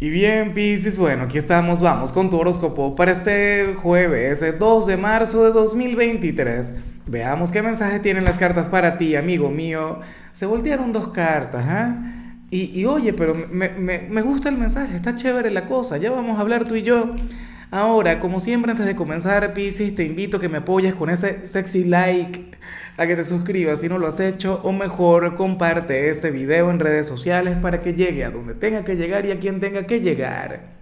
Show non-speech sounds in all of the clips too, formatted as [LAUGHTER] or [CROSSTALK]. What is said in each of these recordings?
Y bien, Piscis, bueno, aquí estamos, vamos con tu horóscopo para este jueves, 2 de marzo de 2023. Veamos qué mensaje tienen las cartas para ti, amigo mío. Se voltearon dos cartas, ¿ah? Y, oye, pero me, me, me gusta el mensaje, está chévere la cosa, ya vamos a hablar tú y yo. Ahora, como siempre, antes de comenzar, Piscis, te invito a que me apoyes con ese sexy like a que te suscribas si no lo has hecho o mejor comparte este video en redes sociales para que llegue a donde tenga que llegar y a quien tenga que llegar.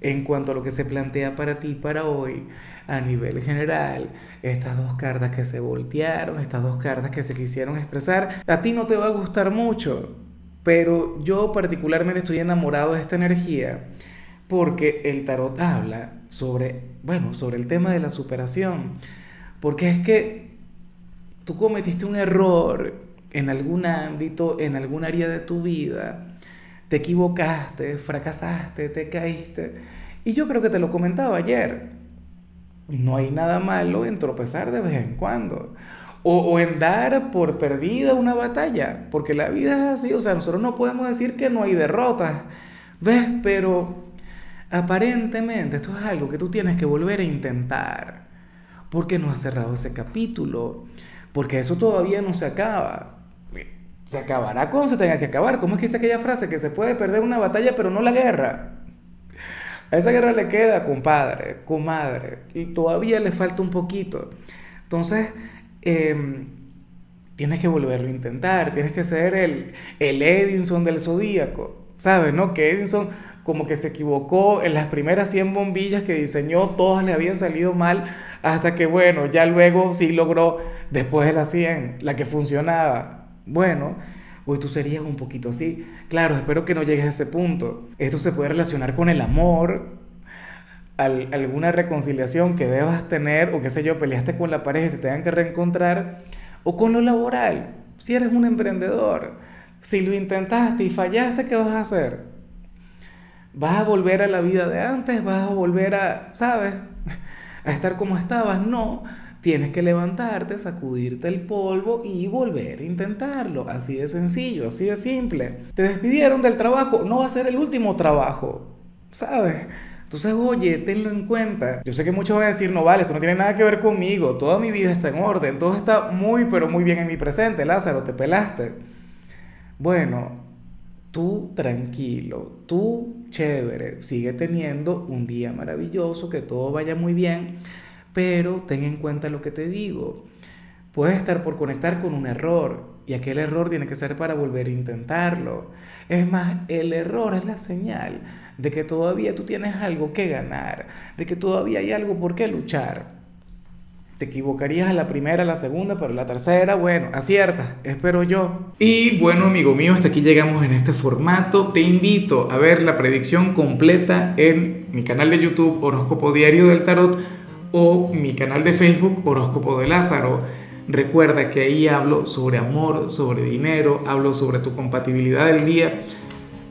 En cuanto a lo que se plantea para ti para hoy, a nivel general, estas dos cartas que se voltearon, estas dos cartas que se quisieron expresar, a ti no te va a gustar mucho, pero yo particularmente estoy enamorado de esta energía porque el tarot habla sobre, bueno, sobre el tema de la superación, porque es que tú cometiste un error en algún ámbito, en algún área de tu vida, te equivocaste, fracasaste, te caíste. Y yo creo que te lo comentaba ayer. No hay nada malo en tropezar de vez en cuando. O, en dar por perdida una batalla. Porque la vida es así. O sea, nosotros no podemos decir que no hay derrotas. ¿Ves? Pero aparentemente esto es algo que tú tienes que volver a intentar. Porque no has cerrado ese capítulo porque eso todavía no se acaba. Se acabará cuando se tenga que acabar. ¿Cómo es que dice aquella frase? Que se puede perder una batalla, pero no la guerra. A esa guerra le queda, compadre, comadre, y todavía le falta un poquito. Entonces, em, tienes que volverlo a intentar, tienes que ser el, el Edinson del zodíaco, ¿sabes? ¿No? Que Edinson como que se equivocó en las primeras 100 bombillas que diseñó, todas le habían salido mal, hasta que bueno, ya luego sí logró, después de las 100, la que funcionaba. Bueno, hoy tú serías un poquito así. Claro, espero que no llegues a ese punto. Esto se puede relacionar con el amor, alguna reconciliación que debas tener, o qué sé yo, peleaste con la pareja y se tengan que reencontrar, o con lo laboral, si eres un emprendedor. Si lo intentaste y fallaste, ¿qué vas a hacer? ¿Vas a volver a la vida de antes? ¿Vas a volver a, sabes? [LAUGHS] a estar como estabas. No, tienes que levantarte, sacudirte el polvo y volver a intentarlo. Así de sencillo, así de simple. Te despidieron del trabajo, no va a ser el último trabajo, ¿sabes? Entonces, oye, tenlo en cuenta. Yo sé que muchos van a decir, no vale, esto no tiene nada que ver conmigo, toda mi vida está en orden, todo está muy, pero muy bien en mi presente, Lázaro, te pelaste. Bueno, tú tranquilo, tú chévere, sigue teniendo un día maravilloso, que todo vaya muy bien, pero ten en cuenta lo que te digo. Puedes estar por conectar con un error y aquel error tiene que ser para volver a intentarlo. Es más, el error es la señal de que todavía tú tienes algo que ganar, de que todavía hay algo por qué luchar. Te equivocarías a la primera, a la segunda, pero la tercera, bueno, acierta, espero yo. Y bueno, amigo mío, hasta aquí llegamos en este formato. Te invito a ver la predicción completa en mi canal de YouTube Horóscopo Diario del Tarot o mi canal de Facebook Horóscopo de Lázaro. Recuerda que ahí hablo sobre amor, sobre dinero, hablo sobre tu compatibilidad del día.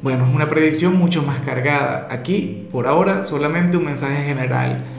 Bueno, es una predicción mucho más cargada. Aquí, por ahora, solamente un mensaje general